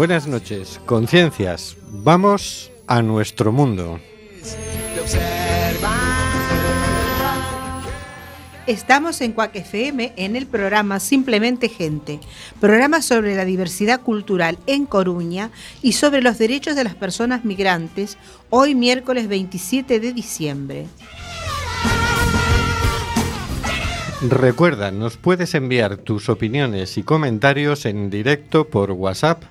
Buenas noches, conciencias. Vamos a nuestro mundo. Estamos en Cuac FM en el programa Simplemente Gente, programa sobre la diversidad cultural en Coruña y sobre los derechos de las personas migrantes, hoy miércoles 27 de diciembre. Recuerda, nos puedes enviar tus opiniones y comentarios en directo por WhatsApp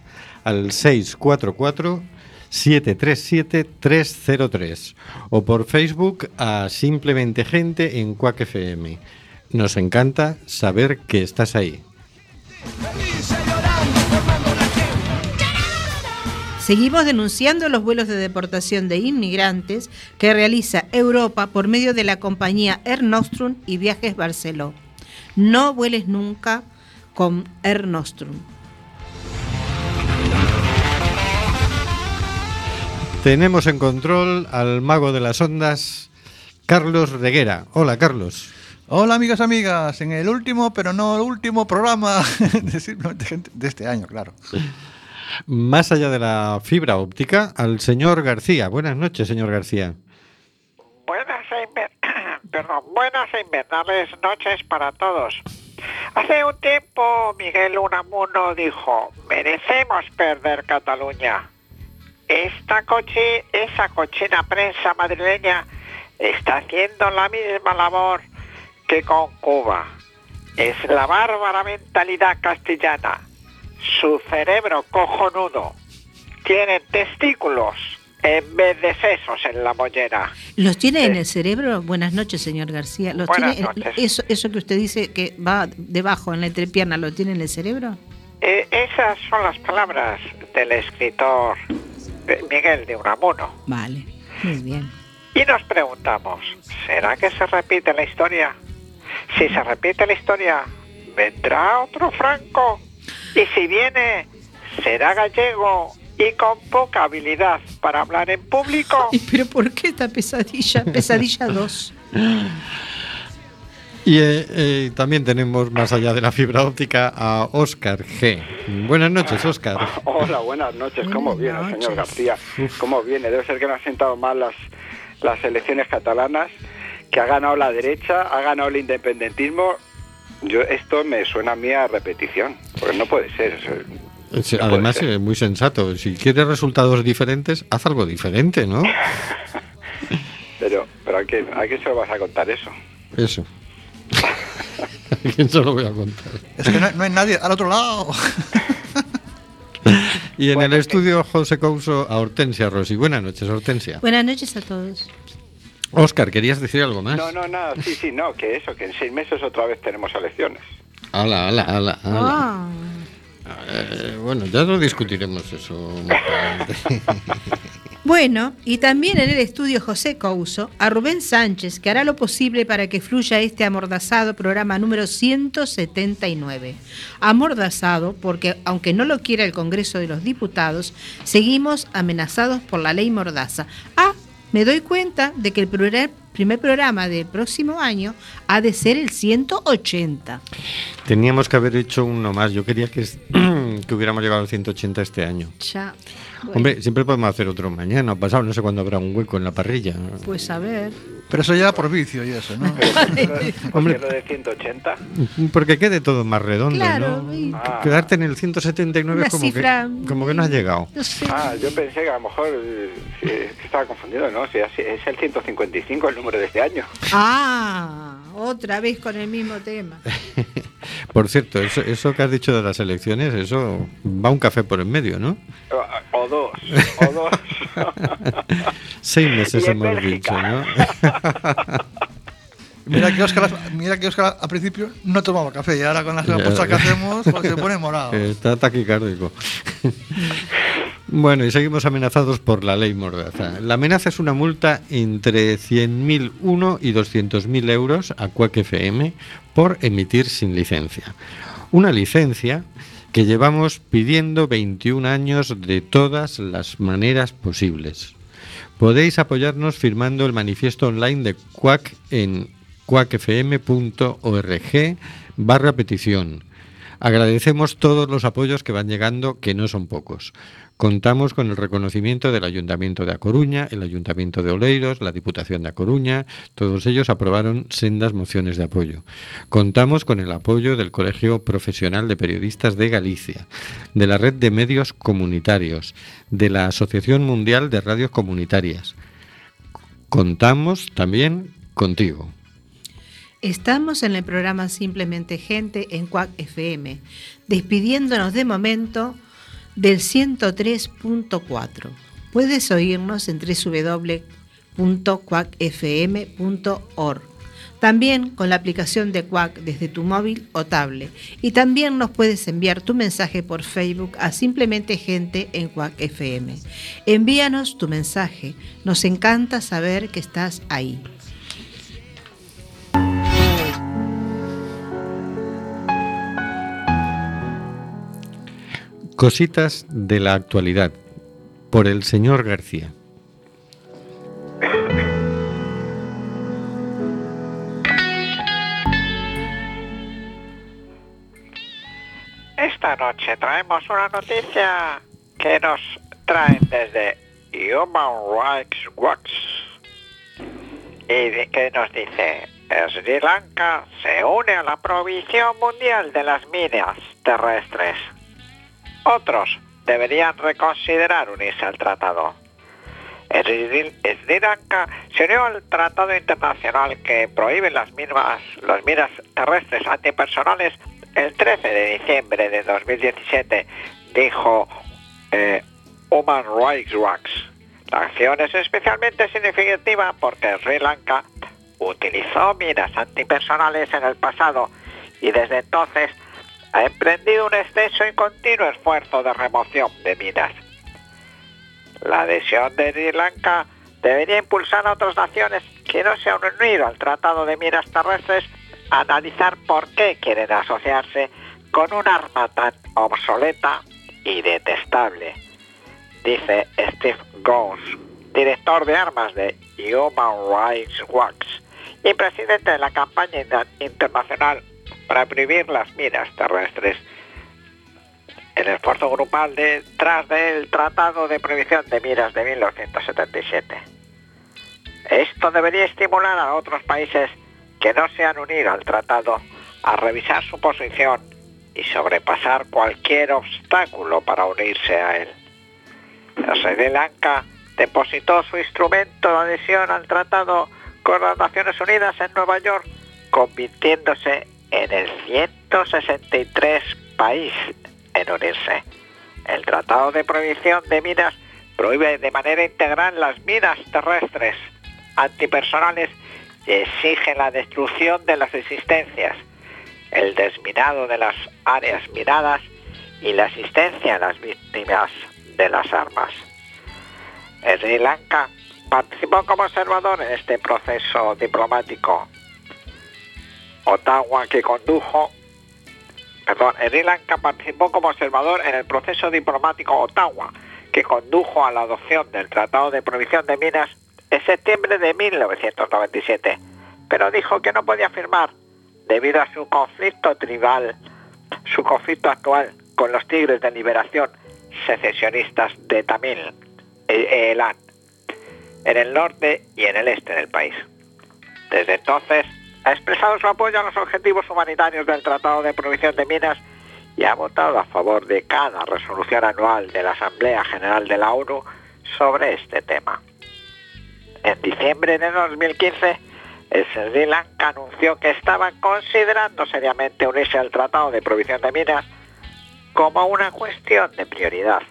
al 644 737 303 o por Facebook a Simplemente Gente en Quack FM. Nos encanta saber que estás ahí. Seguimos denunciando los vuelos de deportación de inmigrantes que realiza Europa por medio de la compañía Air Nostrum y Viajes Barceló. No vueles nunca con Air Nostrum. Tenemos en control al mago de las ondas, Carlos Reguera. Hola, Carlos. Hola amigas, amigas, en el último, pero no el último programa de Simplemente Gente de este año, claro. Más allá de la fibra óptica, al señor García. Buenas noches, señor García. Buenas e, inver- Perdón, buenas e invernales noches para todos. Hace un tiempo Miguel Unamuno dijo, merecemos perder Cataluña. Esta cochi, esa cochina prensa madrileña está haciendo la misma labor que con Cuba. Es la bárbara mentalidad castellana. Su cerebro cojonudo tiene testículos en vez de sesos en la mollera. ¿Los tiene en Sí. el cerebro? Buenas noches, señor García. ¿Los Buenas tiene noches. eso, eso que usted dice que va debajo en la entrepierna, ¿lo tiene en el cerebro? Eh, esas son las palabras del escritor eh, Miguel de Unamuno. Vale, muy bien. Y nos preguntamos, ¿será que se repite la historia? Si se repite la historia, ¿vendrá otro Franco? Y si viene, ¿será gallego y con poca habilidad para hablar en público? Pero ¿por qué esta pesadilla? Pesadilla 2. Y eh, eh, también tenemos más allá de la fibra óptica a Óscar G. Buenas noches, Óscar. Hola, buenas noches. ¿Cómo Buenas viene, noches. señor García? ¿Cómo viene? Debe ser que no han sentado mal las, las elecciones catalanas, que ha ganado la derecha, ha ganado el independentismo. Yo Esto me suena a mí a repetición, porque no puede ser. o sea, Sí, no Además, puede ser. eh, muy sensato. Si quieres resultados diferentes, haz algo diferente, ¿no? Pero, pero ¿a, quién, ¿a quién se lo vas a contar eso? Eso. ¿A quién se lo voy a contar? Es que no, no hay nadie al otro lado. Y en Bueno, el eh, estudio José Couso a Hortensia Rossi. Buenas noches, Hortensia. Buenas noches a todos. Óscar, ¿querías decir algo más? No, no, nada, sí, sí, no, que eso, que en seis meses otra vez tenemos elecciones. Ala, ala, ala, ala. Ah, Eh, bueno, ya lo discutiremos eso. Bueno, y también en el estudio José Couso, a Rubén Sánchez, que hará lo posible para que fluya este amordazado programa número 179. Amordazado porque, aunque no lo quiera el Congreso de los Diputados, seguimos amenazados por la ley Mordaza. Ah, me doy cuenta de que el primer, primer programa del próximo año ha de ser el 180. Teníamos que haber hecho uno más. Yo quería que, es- que hubiéramos llegado al 180 este año. Ya. bueno, Hombre, siempre podemos hacer otro mañana pasado. No sé cuándo habrá un hueco en la parrilla. Pues a ver. Pero eso ya por vicio y eso, ¿no? Hombre. Lo de 180. Porque quede todo más redondo, Claro, ¿no? y- Ah. Quedarte en el 179 Una es como, cifra- que, como que no has llegado. No sé. Ah, yo pensé que a lo mejor eh, eh, estaba confundido, ¿no? Es el 155 el número de este año. Ah, otra vez con el mismo tema. Por cierto, eso, eso que has dicho de las elecciones, eso va un café por en medio, ¿no? O, dos, o dos. Seis meses hemos Bélgica. dicho, ¿no? Mira que Oscar, mira que Oscar al principio no tomaba café y ahora con las apuestas que hacemos pues se pone morado. Está taquicárdico. Bueno, y seguimos amenazados por la ley Mordaza. La amenaza es una multa entre 100.001 y 200.000 euros a Quack FM por emitir sin licencia. Una licencia que llevamos pidiendo 21 años de todas las maneras posibles. Podéis apoyarnos firmando el manifiesto online de Quack en quackfm.org barra petición. Agradecemos todos los apoyos que van llegando, que no son pocos. Contamos con el reconocimiento del Ayuntamiento de A Coruña, el Ayuntamiento de Oleiros, la Diputación de A Coruña, todos ellos aprobaron sendas mociones de apoyo. Contamos con el apoyo del Colegio Profesional de Periodistas de Galicia, de la Red de Medios Comunitarios, de la Asociación Mundial de Radios Comunitarias. Contamos también contigo. Estamos en el programa Simplemente Gente en Cuac FM, despidiéndonos de momento del 103.4. Puedes oírnos en www.cuacfm.org. También con la aplicación de Quack desde tu móvil o tablet. Y también nos puedes enviar tu mensaje por Facebook a Simplemente Gente en Quack FM. Envíanos tu mensaje. Nos encanta saber que estás ahí. Cositas de la actualidad por el señor García. Esta noche traemos una noticia que nos traen desde Human Rights Watch y que nos dice Sri Lanka se une a la prohibición mundial de las minas terrestres. Otros deberían reconsiderar unirse al tratado. Sri Lanka se unió al tratado internacional que prohíbe las minas, las minas terrestres antipersonales el 13 de diciembre de 2017, dijo eh, Human Rights Watch. La acción es especialmente significativa porque Sri Lanka utilizó minas antipersonales en el pasado y desde entonces ha emprendido un extenso y continuo esfuerzo de remoción de minas. La adhesión de Sri Lanka debería impulsar a otras naciones que no se han unido al Tratado de Minas Terrestres a analizar por qué quieren asociarse con un arma tan obsoleta y detestable, dice Steve Goss, director de armas de Human Rights Watch y presidente de la campaña inter- internacional para prohibir las minas terrestres el esfuerzo grupal detrás del Tratado de Prohibición de Miras de 1977. Esto debería estimular a otros países que no se han unido al tratado a revisar su posición y sobrepasar cualquier obstáculo para unirse a él. Sri Lanka depositó su instrumento de adhesión al tratado con las Naciones Unidas en Nueva York, convirtiéndose en el 163 país en unirse. El Tratado de Prohibición de Minas prohíbe de manera integral las minas terrestres antipersonales y exige la destrucción de las existencias, el desminado de las áreas minadas y la asistencia a las víctimas de las armas. Sri Lanka participó como observador en este proceso diplomático. Ottawa que condujo, perdón, participó como observador en el proceso diplomático Ottawa que condujo a la adopción del Tratado de Prohibición de Minas en septiembre de 1997, pero dijo que no podía firmar debido a su conflicto tribal, su conflicto actual con los Tigres de Liberación secesionistas de Tamil, e- Elan, en el norte y en el este del país. Desde entonces ha expresado su apoyo a los objetivos humanitarios del Tratado de Prohibición de Minas y ha votado a favor de cada resolución anual de la Asamblea General de la ONU sobre este tema. En diciembre de 2015, el Sri Lanka anunció que estaba considerando seriamente unirse al Tratado de Prohibición de Minas como una cuestión de prioridad,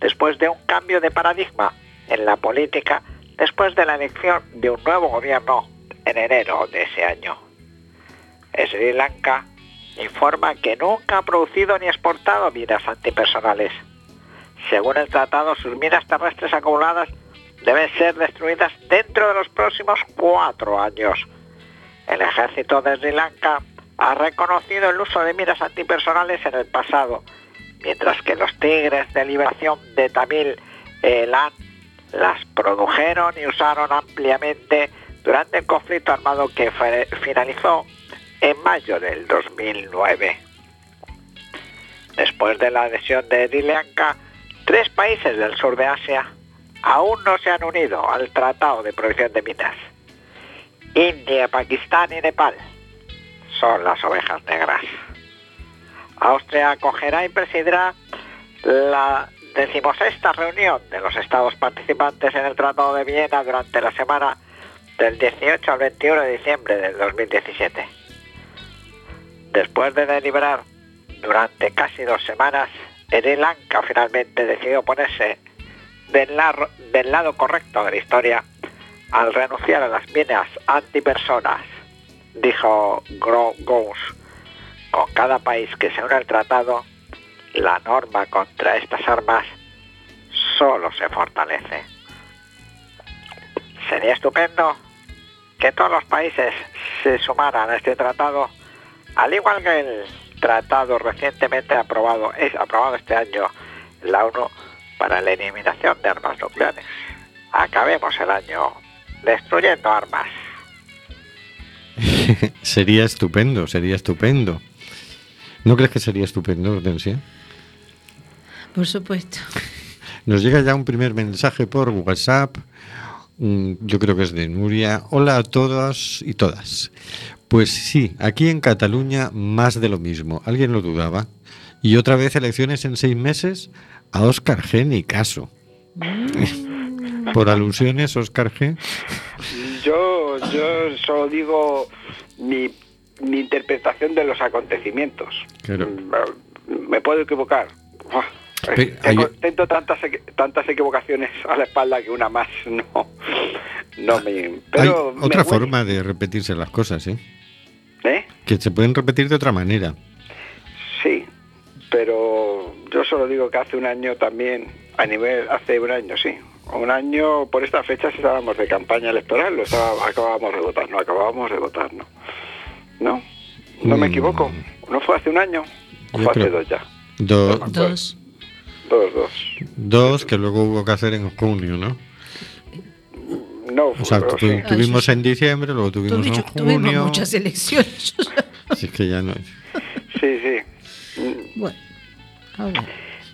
después de un cambio de paradigma en la política después de la elección de un nuevo gobierno en enero de ese año. Sri Lanka informa que nunca ha producido ni exportado minas antipersonales. Según el tratado, sus minas terrestres acumuladas deben ser destruidas dentro de los próximos cuatro años. El ejército de Sri Lanka ha reconocido el uso de minas antipersonales en el pasado, mientras que los tigres de liberación de Tamil Elan las produjeron y usaron ampliamente durante el conflicto armado que finalizó en mayo del 2009. Después de la adhesión de Sri Lanka, tres países del sur de Asia aún no se han unido al Tratado de Prohibición de Minas. India, Pakistán y Nepal son las ovejas negras. Austria acogerá y presidirá la decimosexta reunión de los estados participantes en el Tratado de Viena durante la semana del 18 al 21 de diciembre del 2017. Después de deliberar durante casi dos semanas, Sri Lanka finalmente decidió ponerse del, del lado correcto de la historia al renunciar a las minas antipersonas, dijo Gro Gous. Con cada país que se une al tratado, la norma contra estas armas solo se fortalece. Sería estupendo que todos los países se sumaran a este tratado, al igual que el tratado recientemente aprobado, es aprobado este año la ONU para la eliminación de armas nucleares. Acabemos el año destruyendo armas. sería estupendo, sería estupendo. ¿No crees que sería estupendo, Hortensia? Por supuesto. Nos llega ya un primer mensaje por WhatsApp. Mm, Yo creo que es de Nuria. Hola a todos y todas. Pues sí, aquí en Cataluña más de lo mismo. ¿Alguien lo dudaba? Y otra vez elecciones en seis meses a Óscar G. Ni caso. Por alusiones, Óscar G. Yo, yo solo digo mi, mi interpretación de los acontecimios. Claro. Mm, Me puedo equivocar. Tengo, hay- tengo tantas, tantas equivocaciones a la espalda que una más no, no me... Pero Hay me otra forma de repetirse las cosas, ¿eh? ¿Eh? Que se pueden repetir de otra manera. Sí, pero yo solo digo que hace un año también, a nivel, hace un año, sí. Un año, por estas fechas estábamos de campaña electoral, lo estaba- acabábamos de votar, no, acabábamos de votar, ¿no? ¿No? No me Mm. equivoco. ¿No fue hace un año? ¿O Yo fue hace dos ya? Do- Dos. Dos, dos. dos que luego hubo que hacer en junio, ¿no? No, O sea, fue- tu- sí. tuvimos en diciembre, luego tuvimos en Tuvimos, tuvimos junio. muchas elecciones. Así que ya no. sí, sí. Bueno, a ver.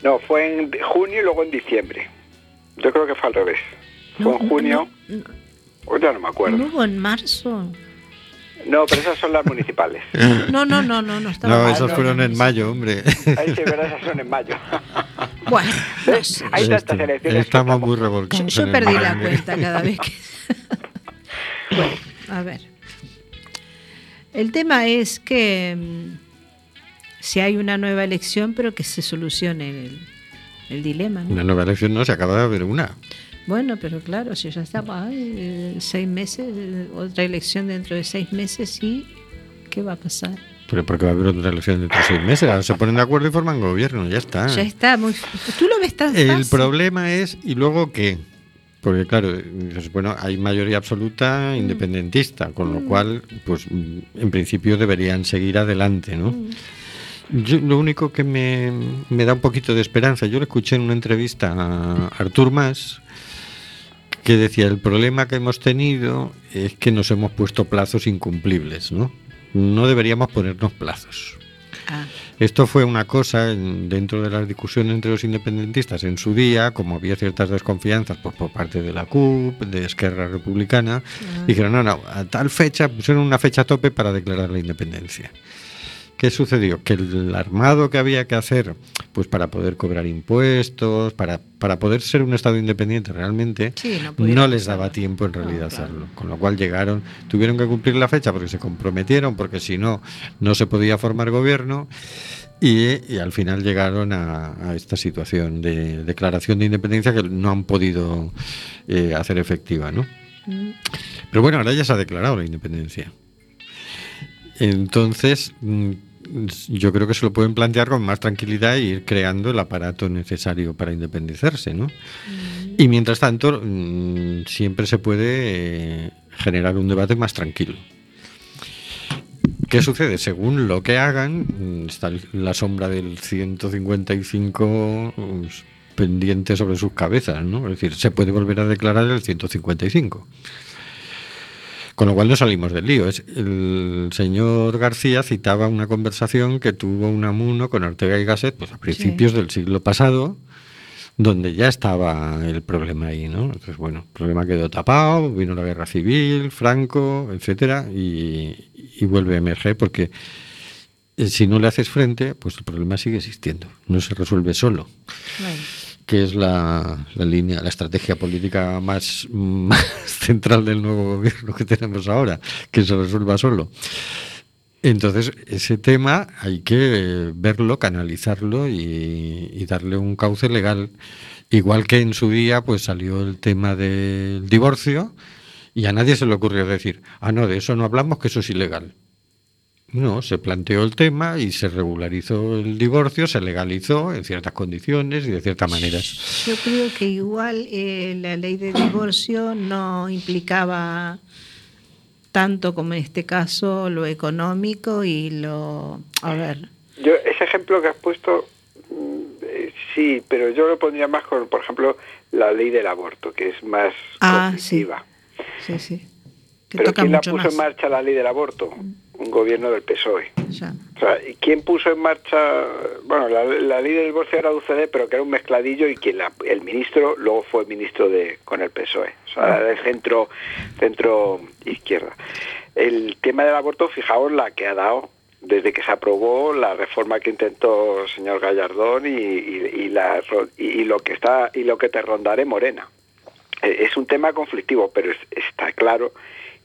No, fue en junio y luego en diciembre. Yo creo que fue al revés. Fue No, en junio, no, no, o ya no me acuerdo. no hubo en marzo. No, pero esas son las municipales. No, no, no, no, no No, mal, no, fueron no, en mayo, hombre. Ahí sí, verdad, esas son en mayo. Bueno, no sé. Hay tantas Este, elecciones. Estamos muy revolcados. yo perdí la cuenta cada vez que. bueno, a ver. El tema es que mm, si hay una nueva elección, pero que se solucione el, el dilema. ¿no? Una nueva elección no, se acaba de haber una. Bueno, pero claro, si ya estamos ay, eh, seis meses, eh, otra elección dentro de seis meses, ¿y qué va a pasar? Pero porque va a haber otra elección dentro de seis meses. Ahora se ponen de acuerdo y forman gobierno, ya está. Ya está muy. Tú lo ves tan Ah. El fácil. problema es, ¿y luego qué? Porque claro, dices, bueno, hay mayoría absoluta independentista, con lo cual, pues en principio deberían seguir adelante, ¿no? Yo, lo único que me, me da un poquito de esperanza, yo le escuché en una entrevista a Artur Mas, que decía, el problema que hemos tenido es que nos hemos puesto plazos incumplibles, ¿no? No deberíamos ponernos plazos. Ah, Esto fue una cosa en- dentro de las discusiones entre los independentistas en su día, como había ciertas desconfianzas pues, por parte de la CUP, de Esquerra Republicana, dijeron, no, no, a tal fecha pusieron una fecha tope para declarar la independencia. ¿Qué sucedió? Que el armado que había que hacer, pues para poder cobrar impuestos, para, para poder ser un Estado independiente realmente, Sí, no les hacerlo. daba tiempo en No, realidad claro. hacerlo. Con lo cual llegaron, tuvieron que cumplir la fecha porque se comprometieron, porque si no, no se podía formar gobierno. Y, y al final llegaron a, a esta situación de declaración de independencia que no han podido eh, hacer efectiva, ¿no? Pero bueno, ahora ya se ha declarado la independencia. Entonces, mm, yo creo que se lo pueden plantear con más tranquilidad e ir creando el aparato necesario para independizarse, ¿no? Y mientras tanto, mm, siempre se puede eh, generar un debate más tranquilo. ¿Qué sucede? Según lo que hagan, mm, está la sombra del 155 pues, pendiente sobre sus cabezas, ¿no? Es decir, se puede volver a declarar el 155. Con lo cual no salimos del lío. El señor García citaba una conversación que tuvo Unamuno con Ortega y Gasset pues, a principios del siglo pasado, donde ya estaba el problema ahí, ¿no? Entonces, bueno, el problema quedó tapado, vino la guerra civil, Franco, etcétera, y, y vuelve a emerger porque eh, si no le haces frente, pues el problema sigue existiendo, no se resuelve solo bueno. Que es la, la línea, la estrategia política más, más central del nuevo gobierno que tenemos ahora, que se resuelva solo. Entonces, ese tema hay que verlo, canalizarlo y, y darle un cauce legal. Igual que en su día pues salió el tema del divorcio y a nadie se le ocurrió decir, ah, no, de eso no hablamos, que eso es ilegal. No, se planteó el tema y se regularizó el divorcio, se legalizó en ciertas condiciones y de ciertas maneras. Yo creo que igual eh, la ley de divorcio no implicaba tanto como en este caso lo económico y lo... A ver, Yo, ese ejemplo que has puesto, mm, eh, sí, pero yo lo pondría más con, por ejemplo, la ley del aborto, que es más Ah, sí, sí. Que Pero toca ¿quién la puso más. en marcha la ley del aborto? Un gobierno del PSOE. Ya. O sea, ¿y quién puso en marcha, bueno, la, la ley del divorcio era UCD, pero que era un mezcladillo y quien la- el ministro luego fue ministro de con el PSOE, o sea, del centro, centro izquierda. El tema del aborto, fijaos la que ha dado desde que se aprobó la reforma que intentó el señor Gallardón y, y- y la, y- lo que está y lo que te rondaré Morena. Eh, Es un tema conflictivo, pero es- está claro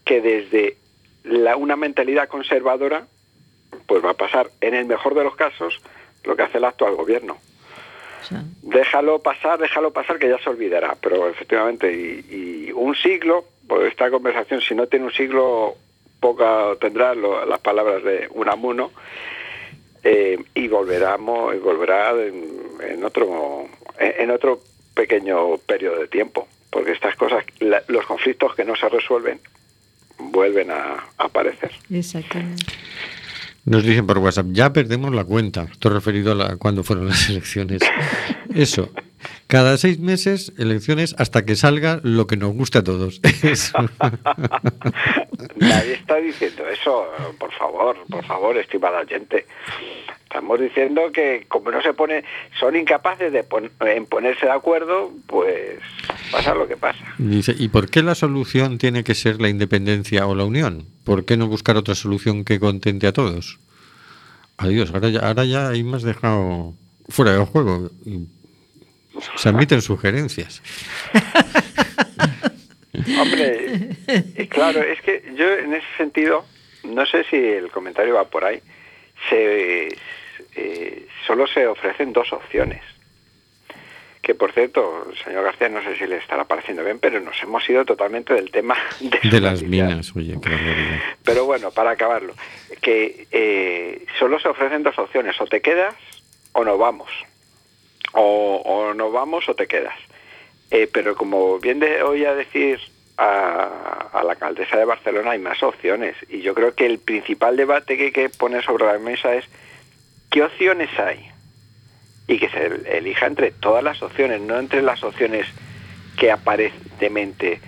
que desde la, una mentalidad conservadora pues va a pasar, en el mejor de los casos, lo que hace el actual gobierno. Déjalo pasar, déjalo pasar, que ya se olvidará. Pero efectivamente, y, y un siglo, pues esta conversación, si no tiene un siglo, poca tendrá lo- las palabras de Unamuno, eh, y volverá, mo- y volverá en, en otro, en, en otro pequeño periodo de tiempo. Porque estas cosas, la- los conflictos que no se resuelven, vuelven a, a aparecer. Exactamente. Nos dicen por WhatsApp, ya perdemos la cuenta. Esto referido a la, cuando fueron las elecciones. Eso. Cada seis meses, elecciones hasta que salga lo que nos gusta a todos. Eso. Nadie está diciendo eso, por favor, por favor, estimada gente. Estamos diciendo que como no se pone, son incapaces de pon- en ponerse de acuerdo, pues pasa lo que pasa. Dice, ¿y por qué la solución tiene que ser la independencia o la unión? ¿Por qué no buscar otra solución que contente a todos? Adiós, ahora ya, ahora ya ahí me has dejado fuera del juego. Se admiten sugerencias. Hombre, eh, claro, es que yo en ese sentido, no sé si el comentario va por ahí, se, eh, solo se ofrecen dos opciones. Que por cierto, señor García, no sé si le estará pareciendo bien, pero nos hemos ido totalmente del tema de, las minas, oye, qué. Pero bueno, para acabarlo, que eh, solo se ofrecen dos opciones, o te quedas o no vamos. O, o no vamos o te quedas. Eh, pero como bien de, oí a decir a, a la alcaldesa de Barcelona, hay más opciones. Y yo creo que el principal debate que hay que poner sobre la mesa es qué opciones hay. Y que se elija entre todas las opciones, no entre las opciones que aparentemente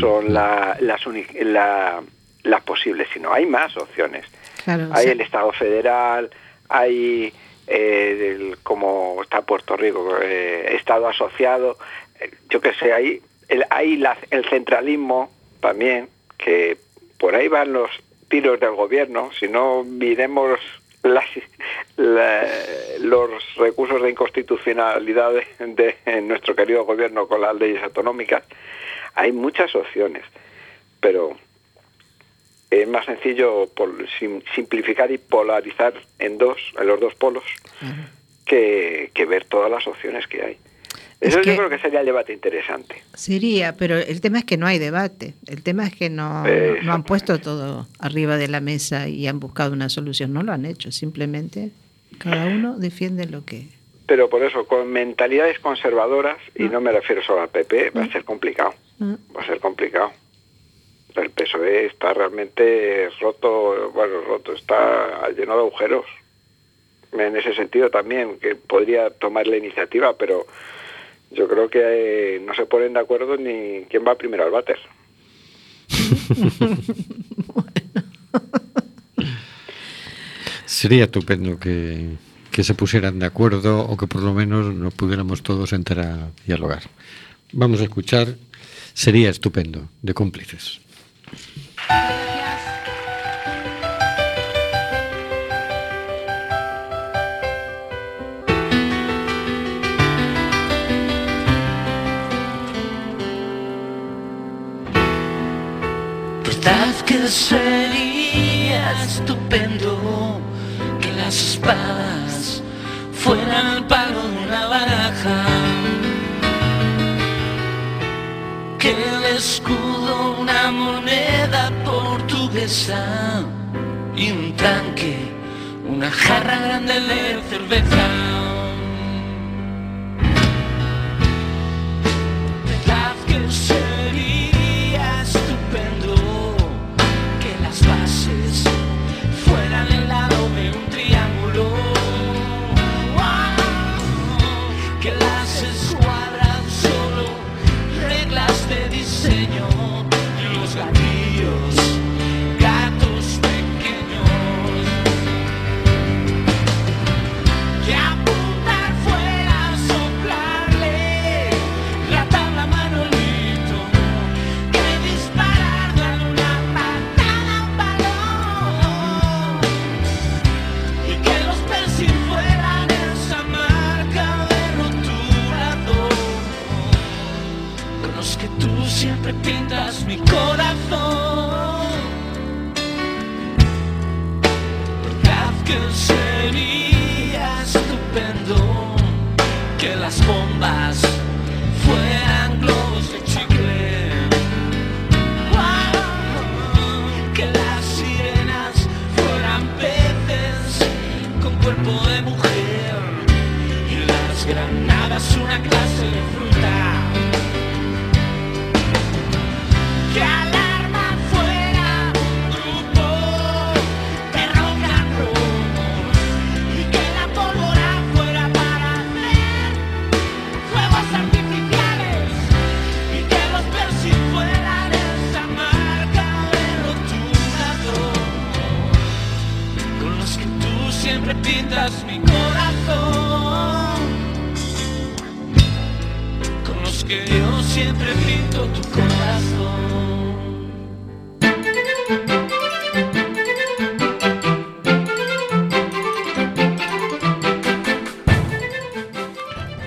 son la- las, uni- la- las posibles, sino hay más opciones. Claro, hay el Estado federal, hay eh, el- como está Puerto Rico, eh, Estado asociado, eh, yo qué sé, hay, el, hay la- el centralismo también, que por ahí van los tiros del gobierno, si no miremos las- la- los recursos de inconstitucionalidad de, de nuestro querido gobierno con las leyes autonómicas, hay muchas opciones, pero es más sencillo sim- simplificar y polarizar en dos, en los dos polos, que, que ver todas las opciones que hay. Es Eso que- yo creo que sería el debate interesante. Sería, pero el tema es que no hay debate. El tema es que no, no han puesto todo arriba de la mesa y han buscado una solución. No lo han hecho. Simplemente cada uno defiende lo que. Pero por eso, con mentalidades conservadoras, y Ah. no me refiero solo al PP, va a ser complicado. Ah, Va a ser complicado. El PSOE está realmente roto, bueno, roto, está lleno de agujeros. En ese sentido también, que podría tomar la iniciativa, pero yo creo que eh, no se ponen de acuerdo ni quién va primero al váter. Sería estupendo que, que se pusieran de acuerdo o que por lo menos nos pudiéramos todos entrar a dialogar. Vamos a escuchar Sería estupendo, de cómplices. Sería estupendo que las espadas fueran el palo de una baraja? Que el escudo una moneda portuguesa y un tanque, una jarra grande de cerveza. ¿Verdad que sería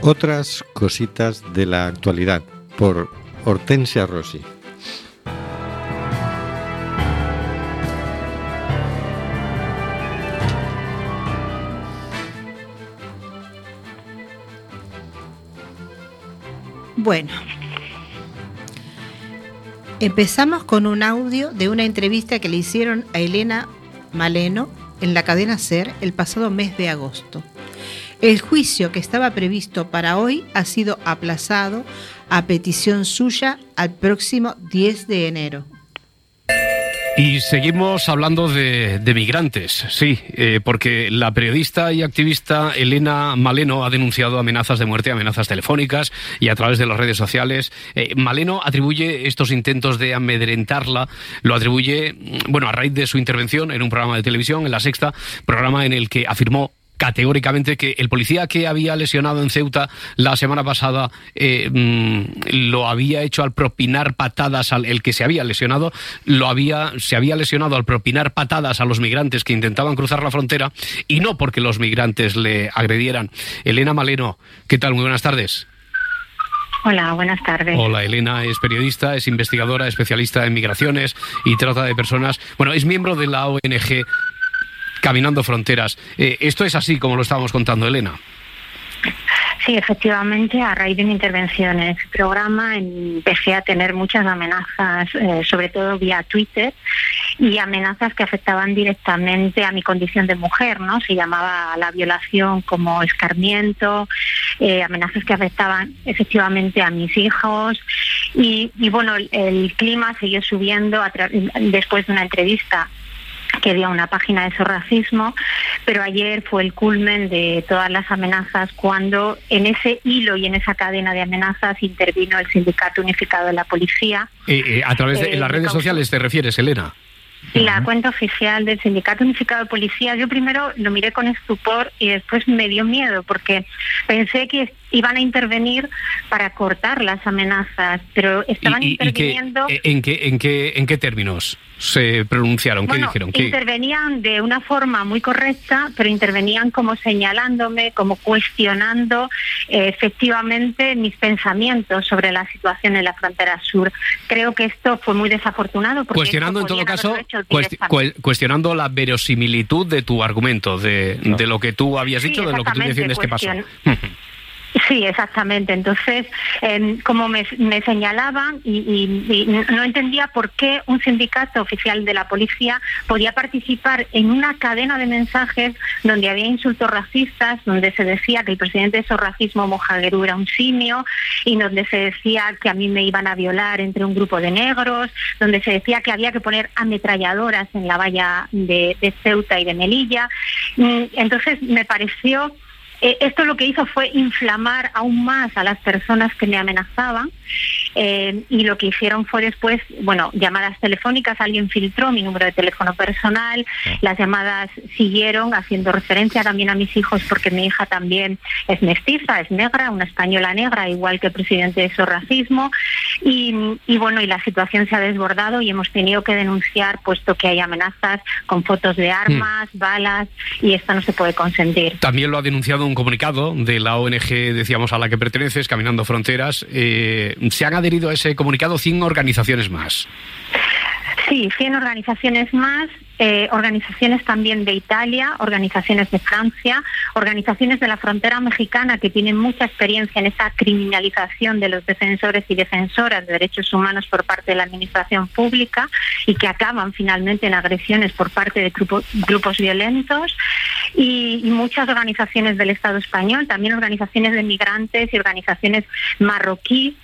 Otras cositas de la actualidad por Hortensia Rossi. Bueno, empezamos con un audio de una entrevista que le hicieron a Elena Maleno en la cadena SER el pasado mes de agosto. El juicio que estaba previsto para hoy ha sido aplazado a petición suya al próximo 10 de enero. Y seguimos hablando de, migrantes, sí, eh, porque la periodista y activista Elena Maleno ha denunciado amenazas de muerte, amenazas telefónicas y a través de las redes sociales. Eh, Maleno atribuye estos intentos de amedrentarla, lo atribuye, mm, bueno, a raíz de su intervención en un programa de televisión, en la sexta, programa en el que afirmó categóricamente que el policía que había lesionado en Ceuta la semana pasada eh, mm, lo había hecho al propinar patadas al el que se había lesionado lo había se había lesionado al propinar patadas a los migrantes que intentaban cruzar la frontera y no porque los migrantes le agredieran Elena Maleno qué tal muy buenas tardes Hola, buenas tardes. Hola, Elena es periodista, es investigadora, especialista en migraciones y trata de personas. Bueno, es miembro de la ONG Caminando Fronteras. Eh, esto es así como lo estábamos contando, Elena. Sí, efectivamente, a raíz de mi intervención en este programa empecé a tener muchas amenazas, eh, sobre todo vía Twitter, y amenazas que afectaban directamente a mi condición de mujer, ¿no? Se llamaba la violación como escarmiento, eh, amenazas que afectaban efectivamente a mis hijos, y, y bueno, el, el clima siguió subiendo a después de una entrevista que dio una página de racismo, pero ayer fue el culmen de todas las amenazas cuando en ese hilo y en esa cadena de amenazas intervino el Sindicato Unificado de la Policía. Eh, eh, a través de Eh, las redes causa- sociales te refieres, Elena. La cuenta oficial del Sindicato Unificado de Policía, yo primero lo miré con estupor y después me dio miedo porque pensé que iban a intervenir para cortar las amenazas, pero estaban ¿Y, y- y qué- interviniendo... eh, en, qué, en, qué, ¿En qué términos se pronunciaron? ¿Qué Bueno, dijeron? ¿Qué- intervenían de una forma muy correcta, pero intervenían como señalándome, como cuestionando eh, efectivamente mis pensamientos sobre la situación en la frontera sur. Creo que esto fue muy desafortunado. Porque Cuestionando en todo caso, cuestionando la verosimilitud de tu argumento, de, de lo que tú habías Sí, dicho, de lo que tú defiendes que pasó. Sí, exactamente. Entonces, em, como me, me señalaban y, y- y no entendía por qué un sindicato oficial de la policía podía participar en una cadena de mensajes donde había insultos racistas, donde se decía que el presidente de esos racismo Mojaguerú era un simio y donde se decía que a mí me iban a violar entre un grupo de negros, donde se decía que había que poner ametralladoras en la valla de, de Ceuta y de Melilla. Mm, Entonces, me pareció eh, esto lo que hizo fue inflamar aún más a las personas que me amenazaban eh, y lo que hicieron fue después, bueno, llamadas telefónicas, alguien filtró mi número de teléfono personal, las llamadas siguieron haciendo referencia también a mis hijos porque mi hija también es mestiza, es negra, una española negra, igual que el presidente de su racismo y, y bueno, y la situación se ha desbordado y hemos tenido que denunciar puesto que hay amenazas con fotos de armas, balas y esto no se puede consentir. También lo ha denunciado un comunicado de la ONG, decíamos, a la que perteneces, Caminando Fronteras. Eh, se han adherido a ese comunicado 100 organizaciones más. Sí, 100 organizaciones más, eh, organizaciones también de Italia, organizaciones de Francia, organizaciones de la frontera mexicana que tienen mucha experiencia en esa criminalización de los defensores y defensoras de derechos humanos por parte de la administración pública y que acaban finalmente en agresiones por parte de grupo- grupos violentos. Y, y muchas organizaciones del Estado español, también organizaciones de migrantes y organizaciones marroquíes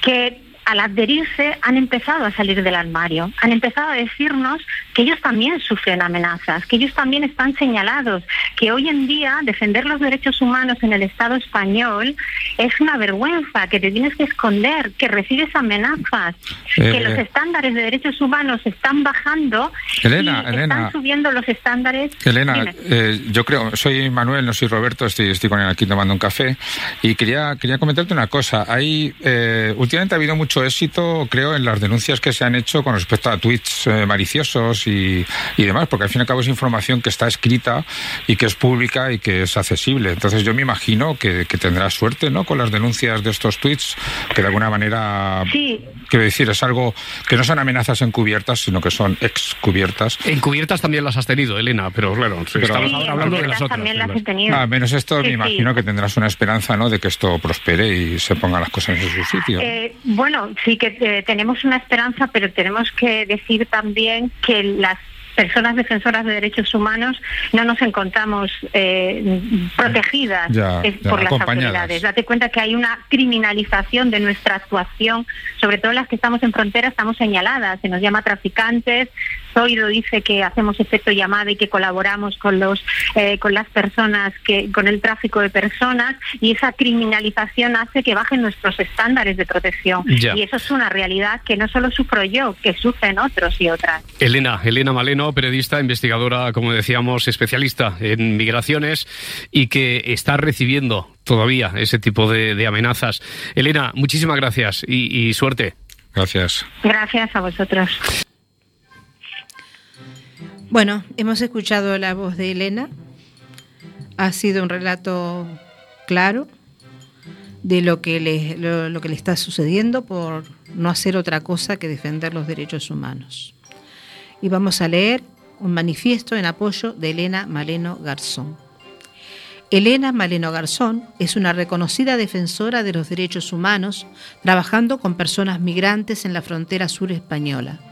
que al adherirse han empezado a salir del armario, han empezado a decirnos que ellos también sufren amenazas, que ellos también están señalados, que hoy en día defender los derechos humanos en el Estado español es una vergüenza, que te tienes que esconder, que recibes amenazas, Eh, que los estándares de derechos humanos están bajando Elena, y Elena. están subiendo los estándares. Elena, eh, yo creo, soy Manuel, no soy Roberto, estoy, estoy con él aquí tomando un café y quería, quería comentarte una cosa. Hay, eh, últimamente ha habido mucho éxito, creo, en las denuncias que se han hecho con respecto a tweets eh, maliciosos y, y demás, porque al fin y al cabo es información que está escrita y que es pública y que es accesible. Entonces yo me imagino que, que tendrás suerte ¿no? con las denuncias de estos tweets, que de alguna manera, Sí. quiero decir, es algo que no son amenazas encubiertas, sino que son excubiertas. Encubiertas también las has tenido, Elena, pero claro, Pero- Sí, ahora hablando de encubiertas las otras. las he tenido. Ah, menos esto, Sí, me sí. imagino que tendrás una esperanza, ¿no?, de que esto prospere y se pongan las cosas en su sitio. Eh, bueno, sí que eh, tenemos una esperanza, pero tenemos que decir también que las personas defensoras de derechos humanos no nos encontramos eh, protegidas Ya, eh, ya, por las autoridades. Date cuenta que hay una criminalización de nuestra actuación, sobre todo las que estamos en frontera estamos señaladas, se nos llama traficantes. Zoido dice que hacemos efecto llamada y que colaboramos con los eh, con las personas que con el tráfico de personas y esa criminalización hace que bajen nuestros estándares de protección Ya. y eso es una realidad que no solo sufro yo, que sufren otros y otras. Elena, Elena Maleno, periodista, investigadora, como decíamos, especialista en migraciones y que está recibiendo todavía ese tipo de, de amenazas. Elena, muchísimas gracias y, y suerte. Gracias. Gracias a vosotros. Bueno, hemos escuchado la voz de Elena. Ha sido un relato claro de lo que le, está sucediendo por no hacer otra cosa que defender los derechos humanos. Y vamos a leer un manifiesto en apoyo de Elena Maleno Garzón. Elena Maleno Garzón es una reconocida defensora de los derechos humanos, trabajando con personas migrantes en la frontera sur española.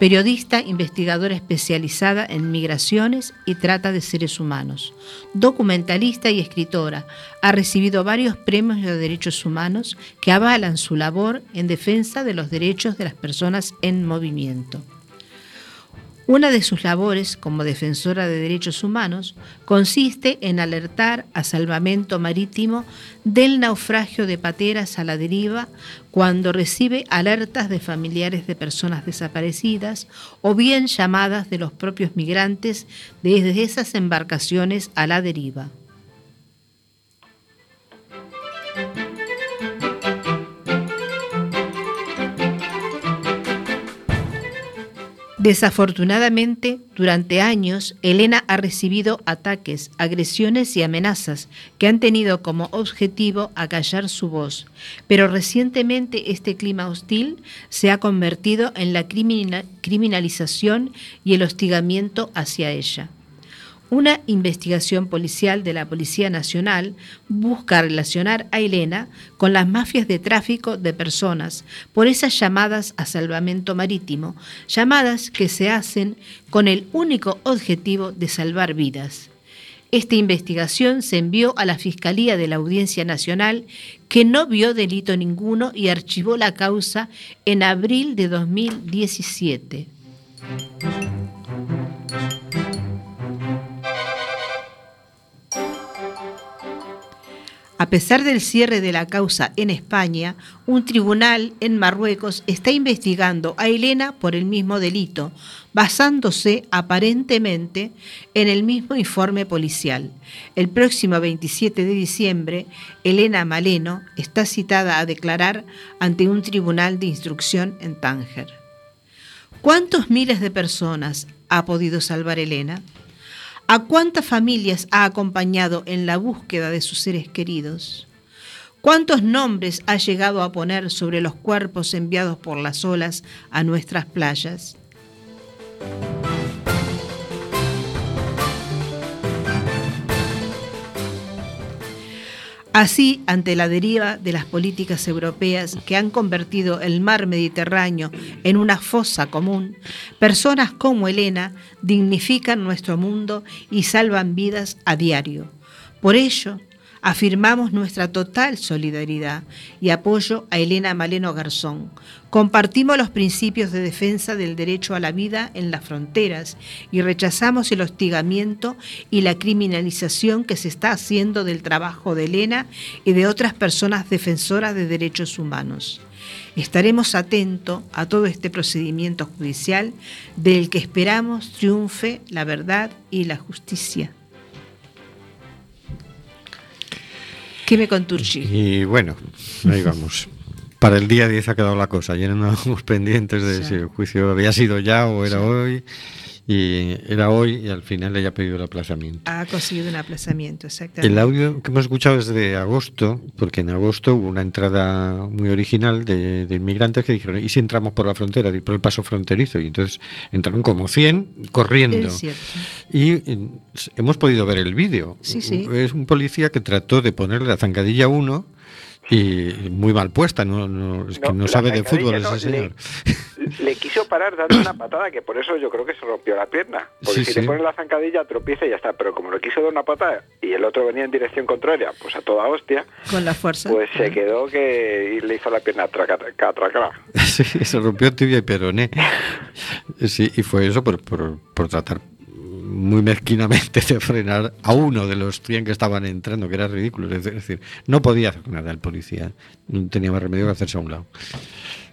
Periodista, investigadora especializada en migraciones y trata de seres humanos. Documentalista y escritora. Ha recibido varios premios de derechos humanos que avalan su labor en defensa de los derechos de las personas en movimiento. Una de sus labores como defensora de derechos humanos consiste en alertar a salvamento marítimo del naufragio de pateras a la deriva cuando recibe alertas de familiares de personas desaparecidas o bien llamadas de los propios migrantes desde esas embarcaciones a la deriva. Desafortunadamente, durante años, Elena ha recibido ataques, agresiones y amenazas que han tenido como objetivo acallar su voz, pero recientemente este clima hostil se ha convertido en la crimina- criminalización y el hostigamiento hacia ella. Una investigación policial de la Policía Nacional busca relacionar a Elena con las mafias de tráfico de personas por esas llamadas a salvamento marítimo, llamadas que se hacen con el único objetivo de salvar vidas. Esta investigación se envió a la Fiscalía de la Audiencia Nacional, que no vio delito ninguno y archivó la causa en abril de 2017. A pesar del cierre de la causa en España, un tribunal en Marruecos está investigando a Elena por el mismo delito, basándose aparentemente en el mismo informe policial. El próximo 27 de diciembre, Elena Maleno está citada a declarar ante un tribunal de instrucción en Tánger. ¿Cuántos miles de personas ha podido salvar Elena? ¿A cuántas familias ha acompañado en la búsqueda de sus seres queridos? ¿Cuántos nombres ha llegado a poner sobre los cuerpos enviados por las olas a nuestras playas? Así, ante la deriva de las políticas europeas que han convertido el mar Mediterráneo en una fosa común, personas como Elena dignifican nuestro mundo y salvan vidas a diario. Por ello, afirmamos nuestra total solidaridad y apoyo a Elena Maleno Garzón. Compartimos los principios de defensa del derecho a la vida en las fronteras y rechazamos el hostigamiento y la criminalización que se está haciendo del trabajo de Elena y de otras personas defensoras de derechos humanos. Estaremos atentos a todo este procedimiento judicial del que esperamos triunfe la verdad y la justicia. Y bueno, ahí vamos. Para el día 10 ha quedado la cosa. Ayer andábamos pendientes de Sí. si el juicio había sido ya o era hoy. Y era hoy y al final ella ha pedido el aplazamiento. Ha conseguido un aplazamiento, exactamente. El audio que hemos escuchado es de agosto, porque en agosto hubo una entrada muy original de, de inmigrantes que dijeron, ¿y si entramos por la frontera, por el paso fronterizo? Y entonces entraron como 100 corriendo. Es cierto. Y eh, hemos podido ver el vídeo. Sí, sí. Es un policía que trató de ponerle la zancadilla 1 Y muy mal puesta, no, no- es que No, sabe de fútbol no, ese le- señor. Le quiso parar dando una patada, que por eso yo creo que se rompió la pierna. Porque Sí, si sí. le pones la zancadilla, tropieza y ya está. Pero como le quiso dar una patada y el otro venía en dirección contraria, pues a toda hostia, Con la fuerza. pues se quedó que y le hizo la pierna traca, traca, traca. Sí, se rompió tibia y peroné. Sí, y fue eso por, por, por tratar muy mezquinamente de frenar a uno de los 100 que estaban entrando, que era ridículo. Es decir, no podía hacer nada el policía. No tenía más remedio que hacerse a un lado.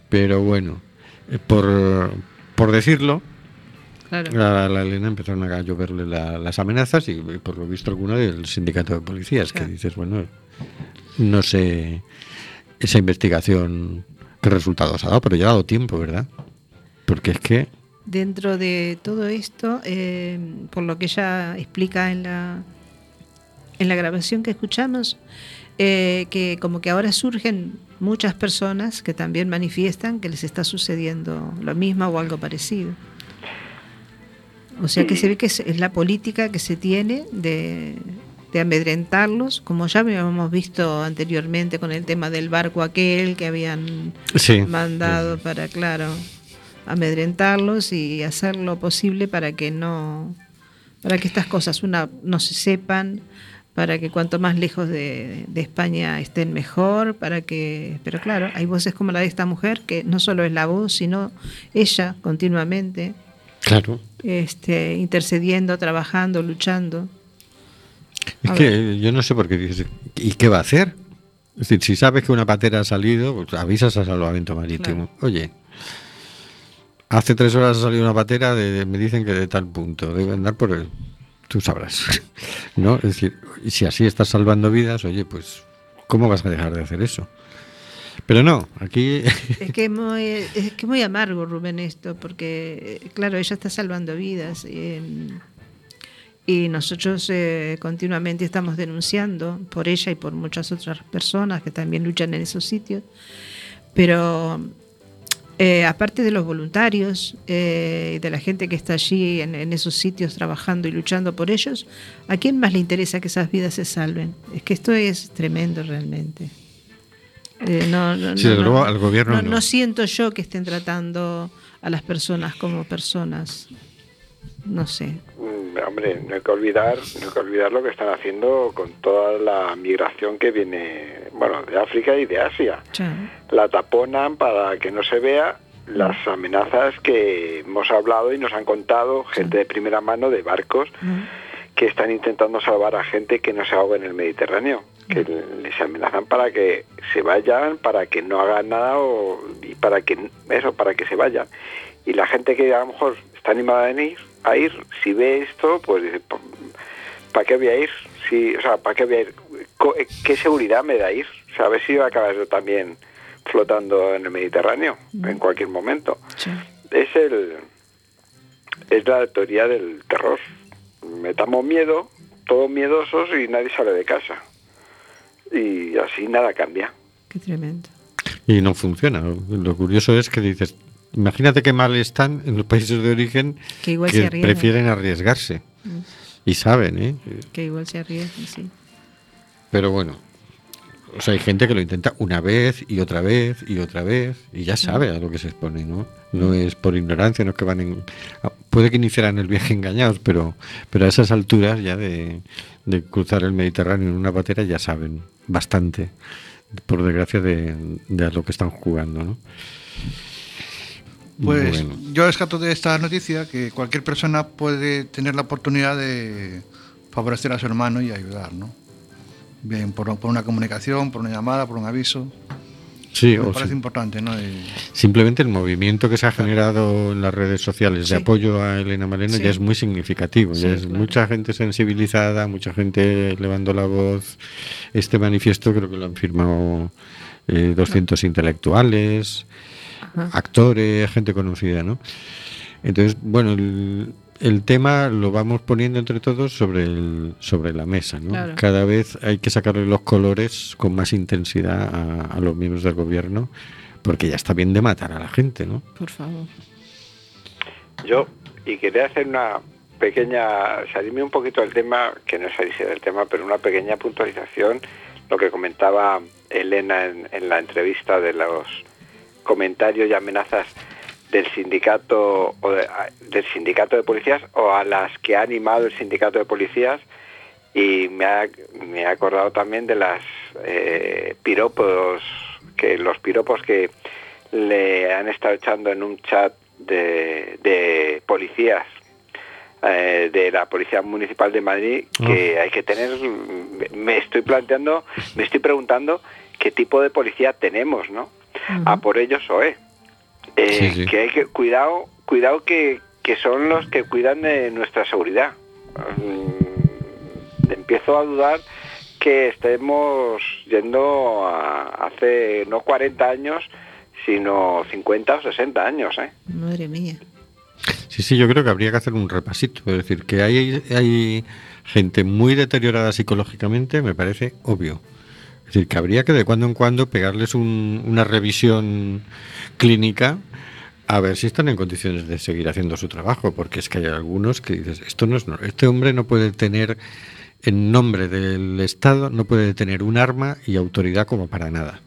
Pero bueno, eh, por, por decirlo, Claro. a la Elena empezaron a lloverle la- las amenazas y, por lo visto alguna del sindicato de policías, que dices, bueno, no sé esa investigación qué resultados ha dado, pero ya ha dado tiempo, ¿verdad? Porque es que, Dentro de todo esto, eh, por lo que ella explica en la, en la grabación que escuchamos, eh, que como que ahora surgen muchas personas que también manifiestan que les está sucediendo lo mismo o algo parecido. O sea que se ve que es, es la política que se tiene de, de amedrentarlos, como ya habíamos visto anteriormente con el tema del barco aquel que habían Sí, mandado para, claro, amedrentarlos y hacer lo posible para que no, para que estas cosas, una, no se sepan, para que cuanto más lejos de, de España estén mejor, para que, pero claro, hay voces como la de esta mujer que no solo es la voz, sino ella continuamente, claro, este, intercediendo, trabajando, luchando. es A que yo no sé por qué dices, ¿y qué va a hacer? Es decir, si sabes que una patera ha salido, pues avisas a salvamento marítimo. Oye, hace tres horas ha salido una patera, de, me dicen que de tal punto, debe andar por el... Tú sabrás, ¿no? Es decir, si así estás salvando vidas, oye, pues, ¿cómo vas a dejar de hacer eso? Pero no, aquí... Es que es muy, que muy amargo, Rubén, esto, porque, claro, ella está salvando vidas. y nosotros eh, continuamente estamos denunciando por ella y por muchas otras personas que también luchan en esos sitios. Pero eh, aparte de los voluntarios eh, y de la gente que está allí en, en esos sitios trabajando y luchando por ellos, ¿a quién más le interesa que esas vidas se salven? Es que esto es tremendo realmente. Eh, no, no, Sí, no, desde no. luego, al gobierno no, no. no siento yo que estén tratando a las personas como personas. No sé. Mm, Hombre, no hay que olvidar, no hay que olvidar lo que están haciendo con toda la migración que viene, bueno, de África y de Asia. La taponan para que no se vea las amenazas que hemos hablado y nos han contado gente de primera mano de barcos que están intentando salvar a gente que no se ahoga en el Mediterráneo, que les amenazan para que se vayan, para que no hagan nada o, y para que eso, para que se vayan. Y la gente que a lo mejor está animada a ir, a ir si ve esto, pues dice, ¿para qué voy a ir? Si, o sea, ¿para qué voy a ir? Co- eh, ¿Qué seguridad me da ir? O sea, a ver si voy a acabar yo también flotando en el Mediterráneo en cualquier momento. Es el es la teoría del terror. Metamos miedo, todos miedosos y nadie sale de casa. Y así nada cambia. Qué tremendo. Y no funciona. Lo curioso es que dices, imagínate qué mal están en los países de origen Que igual se arriesgan. prefieren arriesgarse. Mm. Y saben, ¿eh? Que igual se arriesgan, sí. Pero bueno, o sea, hay gente que lo intenta una vez y otra vez y otra vez y ya sabe a lo que se expone, ¿no? No es por ignorancia, no es que van en... ah, Puede que iniciaran el viaje engañados, pero, pero a esas alturas ya de, de cruzar el Mediterráneo en una patera ya saben bastante, por desgracia, de, de a lo que están jugando, ¿no? Pues Bueno. yo rescato de esta noticia que cualquier persona puede tener la oportunidad de favorecer a su hermano y ayudar, ¿no? Bien, por, por una comunicación, por una llamada, por un aviso. Sí, Me o parece sí. importante, ¿no? Y- Simplemente el movimiento que se ha generado en las redes sociales de Sí. apoyo a Elena Maleno Sí. ya es muy significativo. ya Sí, es claro. mucha gente sensibilizada, mucha gente levando la voz. Este manifiesto creo que lo han firmado eh, 200 intelectuales, actores, gente conocida, ¿no? Entonces, bueno, el, el tema lo vamos poniendo entre todos sobre, el, sobre la mesa, ¿no? Claro. Cada vez hay que sacarle los colores con más intensidad a, a los miembros del gobierno, porque ya está bien de matar a la gente, ¿no? Por favor. Yo, y quería hacer una pequeña, salirme un poquito del tema, que no es salirse del tema, pero una pequeña puntualización, lo que comentaba Elena en, en la entrevista de los comentarios y amenazas del sindicato o de- a- del sindicato de policías o a las que ha animado el sindicato de policías. Y me ha, me ha acordado también de las eh, piropos que los piropos que le han estado echando en un chat de, de policías eh, de la policía municipal de Madrid que hay que tener me estoy planteando me estoy preguntando qué tipo de policía tenemos no a por ellos OE eh, Sí, sí. que hay que cuidado cuidado que, que son los que cuidan de nuestra seguridad Mm, empiezo a dudar que estemos yendo a hace no 40 años sino 50 o 60 años ¿eh? Madre mía. Sí, sí, yo creo que habría que hacer un repasito. Es decir, que hay, hay gente muy deteriorada psicológicamente, me parece obvio. Es decir, que habría que de cuando en cuando pegarles un- una revisión clínica a ver si están en condiciones de seguir haciendo su trabajo, porque es que hay algunos que dices, esto no es, este hombre no puede tener, en nombre del Estado, no puede tener un arma y autoridad como para nada,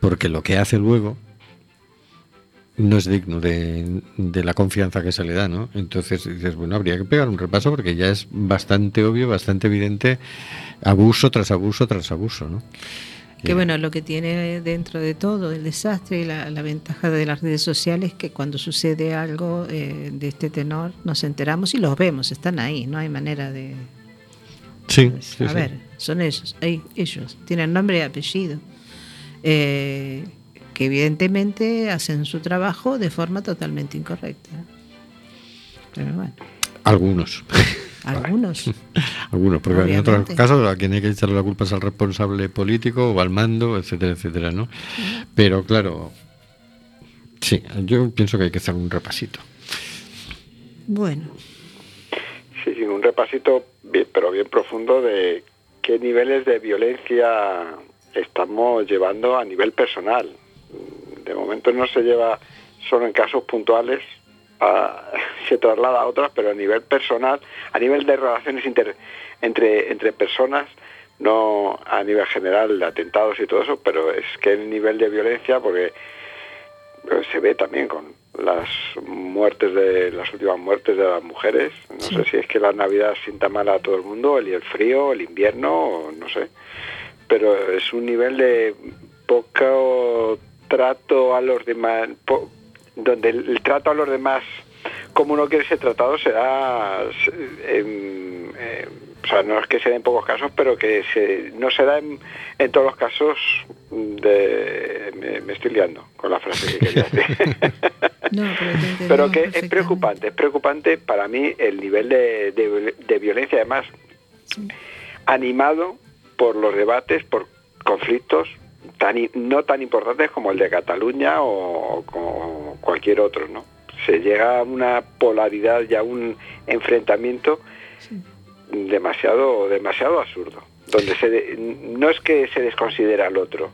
porque lo que hace luego no es digno de, de la confianza que se le da, ¿no? Entonces dices, bueno, habría que pegar un repaso porque ya es bastante obvio, bastante evidente, abuso tras abuso tras abuso, ¿no? Que bueno, lo que tiene dentro de todo el desastre y la, la ventaja de las redes sociales es que cuando sucede algo eh, de este tenor nos enteramos y los vemos, están ahí, no hay manera de... Sí, sí, a sí. ver, son ellos, ahí, ellos, tienen nombre y apellido, eh, que evidentemente hacen su trabajo de forma totalmente incorrecta. Pero bueno, Algunos. algunos. Algunos, porque en otros Obviamente. casos a quien hay que echarle la culpa es al responsable político o al mando, etcétera, etcétera, ¿no? Pero claro, sí, yo pienso que hay que hacer un repasito. Bueno, Sí, sí, un repasito, bien, pero bien profundo de qué niveles de violencia estamos llevando a nivel personal. De momento no se lleva solo en casos puntuales, a- se traslada a otras, pero a nivel personal, a nivel de relaciones inter- entre, entre personas, no a nivel general de atentados y todo eso, pero es que el nivel de violencia, porque eh, se ve también con las muertes de las últimas muertes de las mujeres. No sé si es que la navidad sienta mal a todo el mundo el, el frío el invierno no sé. Pero es un nivel de poco trato a los demás po- donde el, trato a los demás como uno quiere ser tratado será eh, em, eh, o sea no es que se dé en pocos casos pero que se, no se da en, en todos los casos de me, me estoy liando con la frase que quería decir. No, pero, que es preocupante, es preocupante para mí el nivel de, de- de violencia, además, animado por los debates, por conflictos tan i- no tan importantes como el de Cataluña o, como cualquier otro, ¿no? Se llega a una polaridad y a un enfrentamiento demasiado, demasiado absurdo, donde se de- no es que se desconsidera al otro,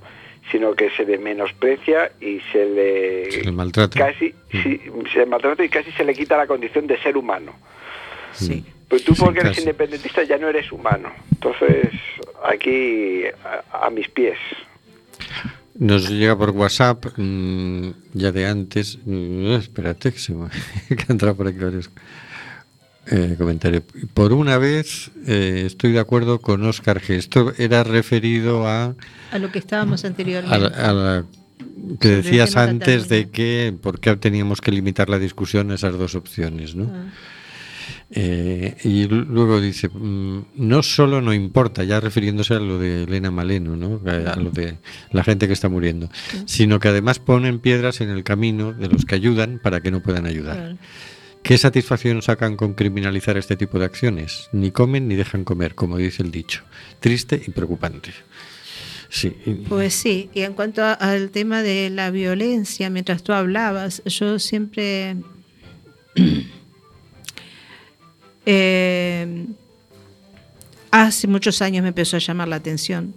sino que se le menosprecia y se le Se le maltrata. casi sí, se le maltrata y casi se le quita la condición de ser humano. Sí. Pero tú porque eres independentista ya no eres humano. Entonces, aquí a, a mis pies. Nos llega por WhatsApp mm, ya de antes. mm, espérate, que, se me, que ha entrado por aquí varios eh, comentarios. Por una vez eh, estoy de acuerdo con Oscar G. Esto era referido a, A lo que estábamos a, anteriormente. la- a la que decías antes de que por qué teníamos que limitar la discusión a esas dos opciones, ¿no? Ah. Eh, y luego dice, mm, no solo no importa, ya refiriéndose a lo de Elena Maleno, ¿no? a, lo de la gente que está muriendo, sino que además ponen piedras en el camino de los que ayudan para que no puedan ayudar. ¿Qué satisfacción sacan con criminalizar este tipo de acciones? Ni comen ni dejan comer, como dice el dicho. Triste y preocupante. Sí, Pues sí, y en cuanto al tema de la violencia, mientras tú hablabas, yo siempre... eh, hace muchos años me empezó a llamar la atención.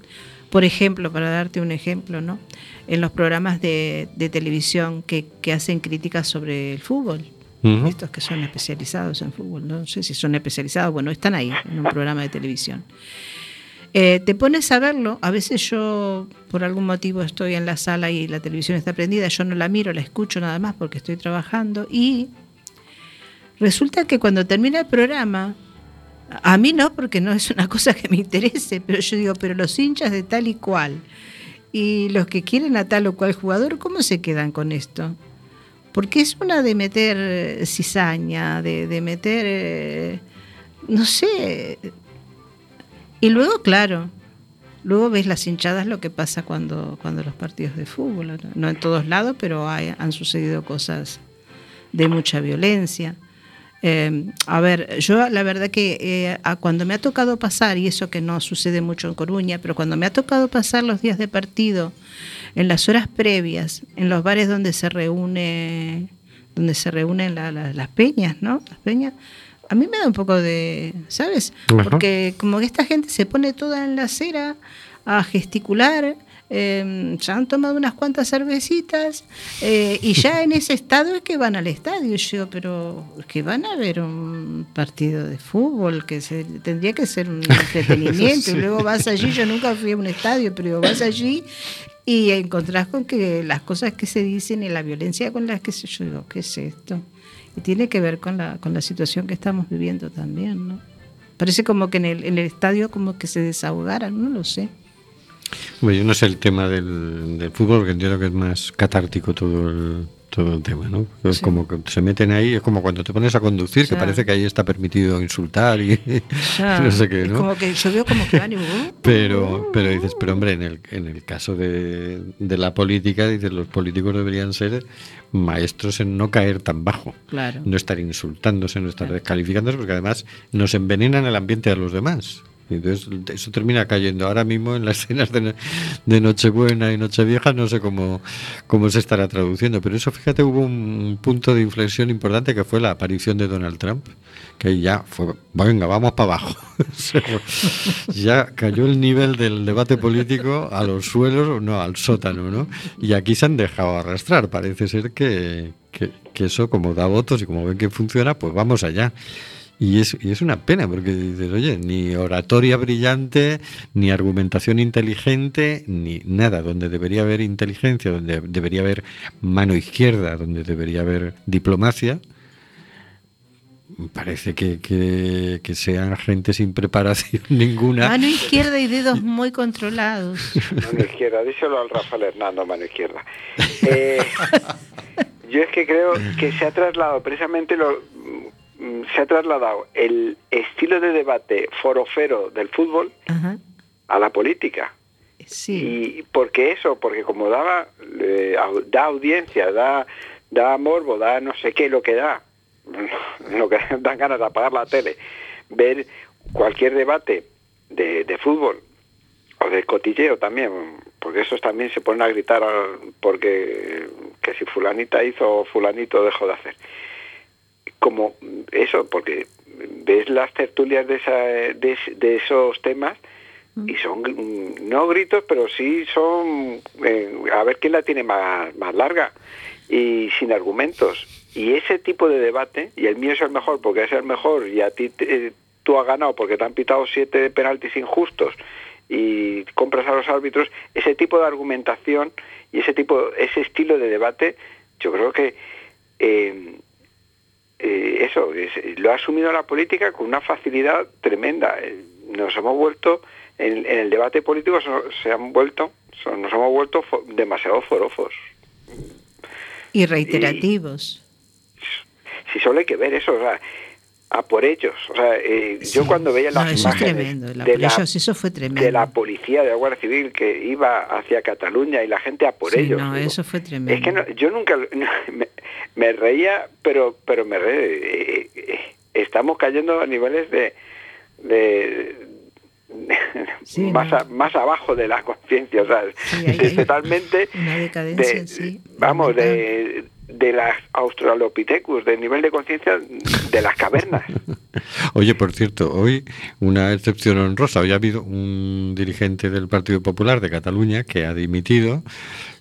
Por ejemplo, para darte un ejemplo, ¿no? En los programas de, de televisión que, que hacen críticas sobre el fútbol. Estos que son especializados en fútbol, no sé si son especializados, bueno, están ahí en un programa de televisión. Eh, te pones a verlo, a veces yo por algún motivo estoy en la sala y la televisión está prendida, yo no la miro, la escucho nada más porque estoy trabajando y resulta que cuando termina el programa, a mí no, porque no es una cosa que me interese, pero yo digo, pero los hinchas de tal y cual y los que quieren a tal o cual jugador, ¿cómo se quedan con esto? Porque es una de meter eh, cizaña, de, de meter, eh, no sé. Y luego, claro, luego ves las hinchadas lo que pasa cuando, cuando los partidos de fútbol, no, en todos lados, pero hay- han sucedido cosas de mucha violencia. Eh, a ver, yo la verdad que eh, a cuando me ha tocado pasar, y eso que no sucede mucho en Coruña, pero cuando me ha tocado pasar los días de partido, en las horas previas, en los bares donde se reúne, donde se reúnen la- la- las peñas, ¿no? Las peñas, a mí me da un poco de, ¿sabes? Porque como que esta gente se pone toda en la acera a gesticular, eh, ya han tomado unas cuantas cervecitas eh, y ya en ese estado es que van al estadio. Y yo, pero que van a ver un partido de fútbol que se, tendría que ser un entretenimiento. Sí. Y luego vas allí, yo nunca fui a un estadio, pero vas allí y encontrás con que las cosas que se dicen y la violencia con las que se... Yo digo, ¿qué es esto? Y tiene que ver con la, con la situación que estamos viviendo también, ¿no? Parece como que en el, en el estadio como que se desahogaran, no lo sé. Bueno, yo no sé el tema del, del fútbol, porque entiendo que es más catártico todo el, todo el tema, ¿no? Es Sí. como que se meten ahí, es como cuando te pones a conducir, que parece que ahí está permitido insultar y no sé qué, ¿no? Como que como uh, Pero, pero dices, pero hombre, en el, en el caso de, de la política, dices, los políticos deberían ser maestros en no caer tan bajo. Claro. No estar insultándose, no estar descalificándose, porque además nos envenenan el ambiente a los demás. Entonces, eso termina cayendo. Ahora mismo en las escenas de, de Nochebuena y Nochevieja, no sé cómo, cómo se estará traduciendo, pero eso, fíjate, hubo un punto de inflexión importante que fue la aparición de Donald Trump, que ya fue, venga, vamos para abajo. ya cayó el nivel del debate político a los suelos, no, al sótano, ¿no? Y aquí se han dejado arrastrar. Parece ser que, que, que eso, como da votos y como ven que funciona, pues vamos allá. Y es, y es una pena, porque dices, oye, ni oratoria brillante, ni argumentación inteligente, ni nada. Donde debería haber inteligencia, donde debería haber mano izquierda, donde debería haber diplomacia, parece que, que, que sean gente sin preparación ninguna. Mano izquierda y dedos muy controlados. Mano izquierda, díselo al Rafael Hernando, mano izquierda. Eh, yo es que creo que se ha trasladado precisamente lo se ha trasladado el estilo de debate forofero del fútbol Ajá. a la política. Sí. Y porque eso, porque como daba eh, da audiencia, da da morbo, da no sé qué lo que da, lo que dan ganas de apagar la tele, ver cualquier debate de, de fútbol o de cotilleo también, porque esos también se ponen a gritar porque que si fulanita hizo o fulanito dejó de hacer. Como eso, porque ves las tertulias de, esa, de, es- de esos temas y son mm, no gritos, pero sí son eh, a ver quién la tiene más, más larga y sin argumentos. Y ese tipo de debate, y el mío es el mejor porque es el mejor y a ti te- tú has ganado porque te han pitado siete penaltis injustos y compras a los árbitros, ese tipo de argumentación y ese tipo, ese estilo de debate, yo creo que eh, eh, eso es- lo ha asumido la política con una facilidad tremenda. Eh, Nos hemos vuelto en, en el debate político se han vuelto, nos hemos vuelto fo- demasiado forofos. Y reiterativos. Si solo hay que ver eso, o sea, a por ellos. O sea, eh, yo cuando veía No, las eso es imágenes tremendo. La, de, la, eso fue tremendo. de la policía, de la Guardia Civil que iba hacia Cataluña y la gente a por Sí, ellos. no, digo, eso fue tremendo. Es que no- yo nunca me, me reía, pero pero me reía. eh, eh, estamos cayendo a niveles de, de- Sí, más, no. a- más abajo de la conciencia, o sea, hay- totalmente Una decadencia, de- sí. vamos de de las Australopithecus, del nivel de conciencia de las cavernas. Oye, por cierto, hoy una excepción honrosa. Hoy ha habido un dirigente del Partido Popular de Cataluña que ha dimitido.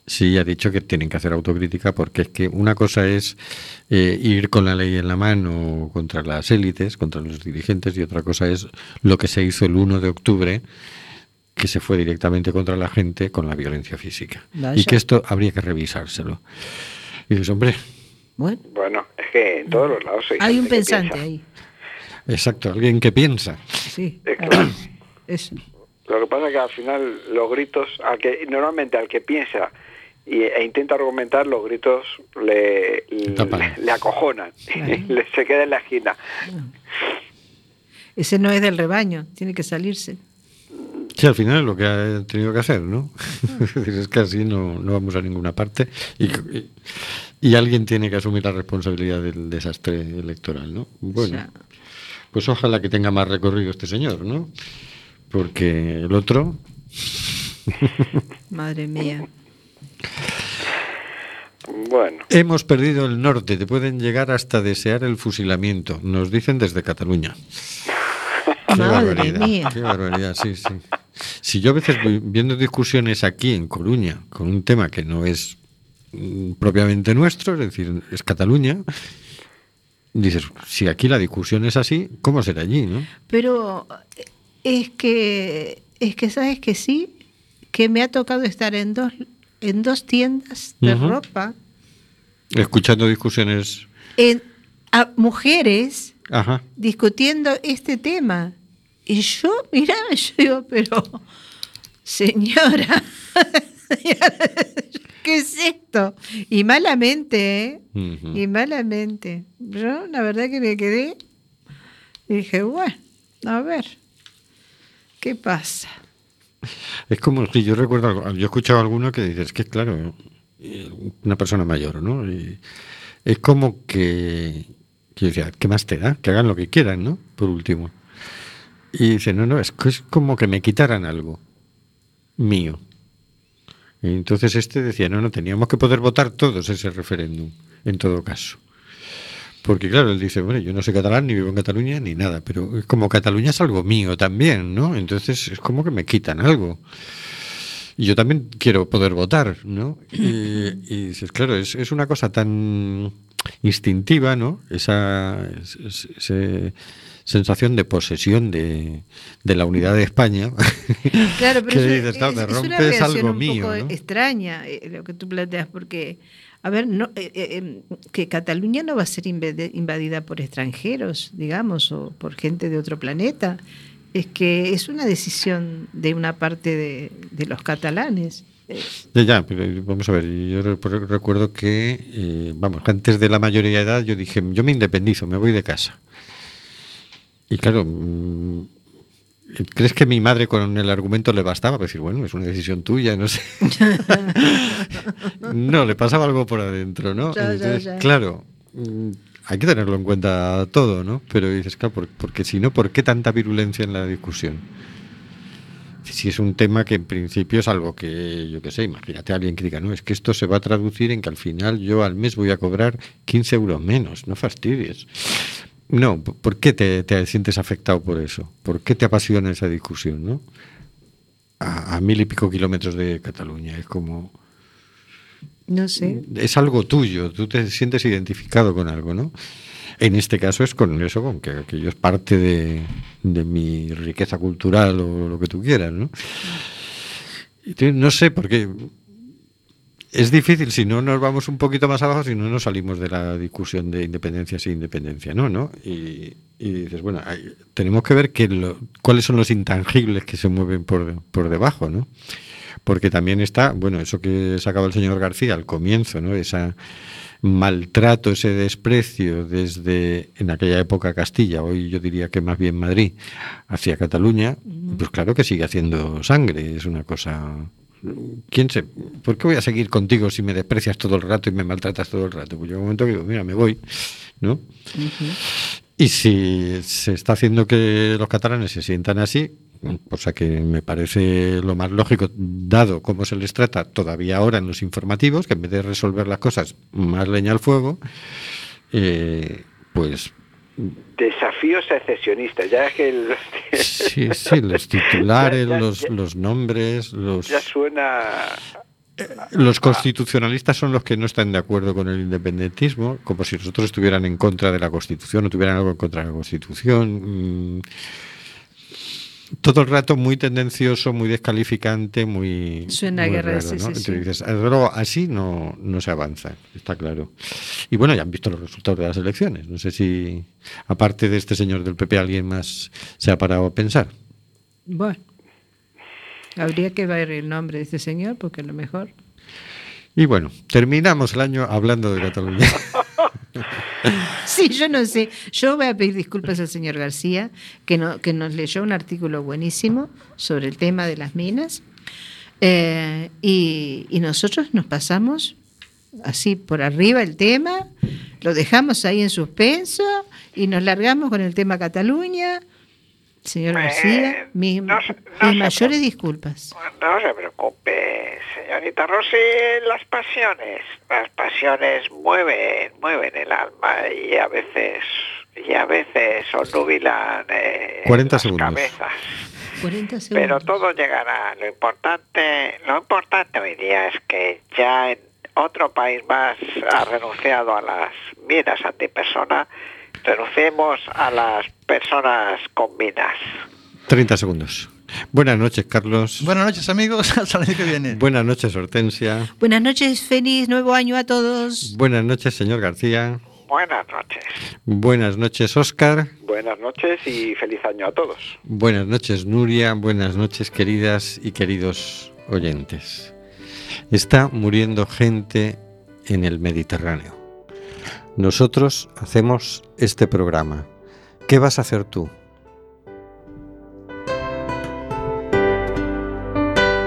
Sí, ha dicho que tienen que hacer autocrítica porque es que una cosa es eh, ir con la ley en la mano contra las élites, contra los dirigentes, y otra cosa es lo que se hizo el 1 de octubre que se fue directamente contra la gente con la violencia física. Vaya. Y que esto habría que revisárselo. Y dices, hombre, Bueno, Bueno, es que en todos los lados hay, hay un pensante ahí. exacto, alguien que piensa. Sí. Es claro. Eso. Lo que pasa es que al final los gritos, al que normalmente al que piensa y, e intenta argumentar, los gritos le, le, le acojonan, le, se queda en la esquina. Ese no es del rebaño, tiene que salirse. Sí, al final es lo que ha tenido que hacer, ¿no? Es que así no, no vamos a ninguna parte y, y- y alguien tiene que asumir la responsabilidad del desastre electoral, ¿no? Bueno, O sea, pues ojalá que tenga más recorrido este señor, ¿no? Porque el otro, madre mía. Bueno, hemos perdido el norte, te pueden llegar hasta desear el fusilamiento, nos dicen desde Cataluña. Qué Madre barbaridad, mía. qué barbaridad, sí, sí. Si yo a veces voy viendo discusiones aquí en Coruña con un tema que no es mm, propiamente nuestro, es decir, es Cataluña, dices, si aquí la discusión es así, ¿cómo será allí, no? Pero es que, es que sabes que sí, que me ha tocado estar en dos, en dos tiendas de ropa, Escuchando discusiones, en, a mujeres ajá, discutiendo este tema. Y yo, mira, yo digo, pero señora, ¿qué es esto? Y malamente, ¿eh? Y malamente. Yo, la verdad que me quedé y dije, bueno, a ver, ¿qué pasa? Es como si yo recuerdo, yo he escuchado alguno que dices que claro, una persona mayor, ¿no? Y es como que, que yo decía, ¿qué más te da? Que hagan lo que quieran, ¿no? Por último. Y dice, no, no, es, es como que me quitaran algo mío. Y entonces este decía, no, no, teníamos que poder votar todos ese referéndum, en todo caso. Porque claro, él dice, bueno, yo no soy catalán, ni vivo en Cataluña, ni nada, pero como Cataluña es algo mío también, ¿no? Entonces es como que me quitan algo. Y yo también quiero poder votar, ¿no? Y, y dices, claro, es, es una cosa tan instintiva, ¿no? Esa, es- es- ese sensación de posesión de, de la unidad de España. Claro, pero que eso dices, "No, es, es una algo un mío, poco ¿no? extraña eh, lo que tú planteas, porque, a ver, no, eh, eh, eh, que Cataluña no va a ser invadida por extranjeros, digamos, o por gente de otro planeta. Es que es una decisión de una parte de, de los catalanes. Ya, ya, pero vamos a ver, yo recuerdo que, eh, vamos, antes de la mayoría de edad yo dije, yo me independizo, me voy de casa. Y claro, mm, ¿crees que mi madre con el argumento le bastaba? Para decir, bueno, es una decisión tuya, no sé. no, le pasaba algo por adentro, ¿no? Ya, Entonces, ya. claro, mm, hay que tenerlo en cuenta todo, ¿no? Pero dices, claro, por- porque si no, ¿por qué tanta virulencia en la discusión? Si es un tema que en principio es algo que, yo qué sé, imagínate a alguien que diga, no, es que esto se va a traducir en que al final yo al mes voy a cobrar 15 euros menos, no fastidies. No, ¿por qué te, te sientes afectado por eso? ¿Por qué te apasiona esa discusión, no? A, a mil y pico kilómetros de Cataluña, es como... no sé. Es algo tuyo, tú te sientes identificado con algo, ¿no? En este caso es con eso, con que aquello es parte de, de mi riqueza cultural o lo que tú quieras, ¿no? No sé, porque es difícil si no nos vamos un poquito más abajo, si no nos salimos de la discusión de independencia sin independencia, ¿no? ¿no? Y, y dices, bueno, hay- tenemos que ver que lo- cuáles son los intangibles que se mueven por, por debajo, ¿no? Porque también está, bueno, eso que sacaba el señor García al comienzo, ¿no? Ese maltrato, ese desprecio desde en aquella época Castilla, hoy yo diría que más bien Madrid, hacia Cataluña, pues claro que sigue haciendo sangre, es una cosa ¿Quién se, ¿Por qué voy a seguir contigo si me desprecias todo el rato y me maltratas todo el rato? Pues llega un momento que digo, mira, me voy, ¿no? Y si se está haciendo que los catalanes se sientan así, cosa que me parece lo más lógico, dado cómo se les trata todavía ahora en los informativos, que en vez de resolver las cosas más leña al fuego, eh, pues Desafío secesionista. Ya es que el- sí, sí, los titulares, Ya- ya- los, ya- los nombres, los... ya suena Los constitucionalistas son los que no están de acuerdo con el independentismo, como si nosotros estuvieran en contra de la Constitución o tuvieran algo en contra de la Constitución. Mm, todo el rato muy tendencioso, muy descalificante, muy. Suena muy guerra, raro, sí, ¿no? sí, Entonces sí. dices, "Ah, luego así no, no se avanza, está claro. Y bueno, ya han visto los resultados de las elecciones. No sé si, aparte de este señor del PP, alguien más se ha parado a pensar. Bueno, habría que ver el nombre de este señor porque a lo mejor. Y bueno, terminamos el año hablando de Cataluña. Sí, yo no sé. Yo voy a pedir disculpas al señor García, que, no, que nos leyó un artículo buenísimo sobre el tema de las minas. Eh, y, y nosotros nos pasamos así por arriba el tema, lo dejamos ahí en suspenso y nos largamos con el tema Cataluña. Señor García, mis, no se- no mis se mayores disculpas. No se preocupe, señorita Rossi, las pasiones, las pasiones mueven, mueven el alma y a veces, y a veces obnubilan eh, 40 las segundos. cabezas. 40 segundos. Pero todo llegará. Lo importante, lo importante hoy día es que ya en otro país más ha renunciado a las minas antipersona, renunciemos a las personas con minas. 30 segundos. Buenas noches, Carlos. Buenas noches, amigos. Hasta el año que viene. Buenas noches, Hortensia. Buenas noches, feliz nuevo año a todos. Buenas noches, señor García. Buenas noches. Buenas noches, Óscar. Buenas noches y feliz año a todos. Buenas noches, Nuria. Buenas noches, queridas y queridos oyentes. Está muriendo gente en el Mediterráneo. Nosotros hacemos este programa. ¿Qué vas a hacer tú?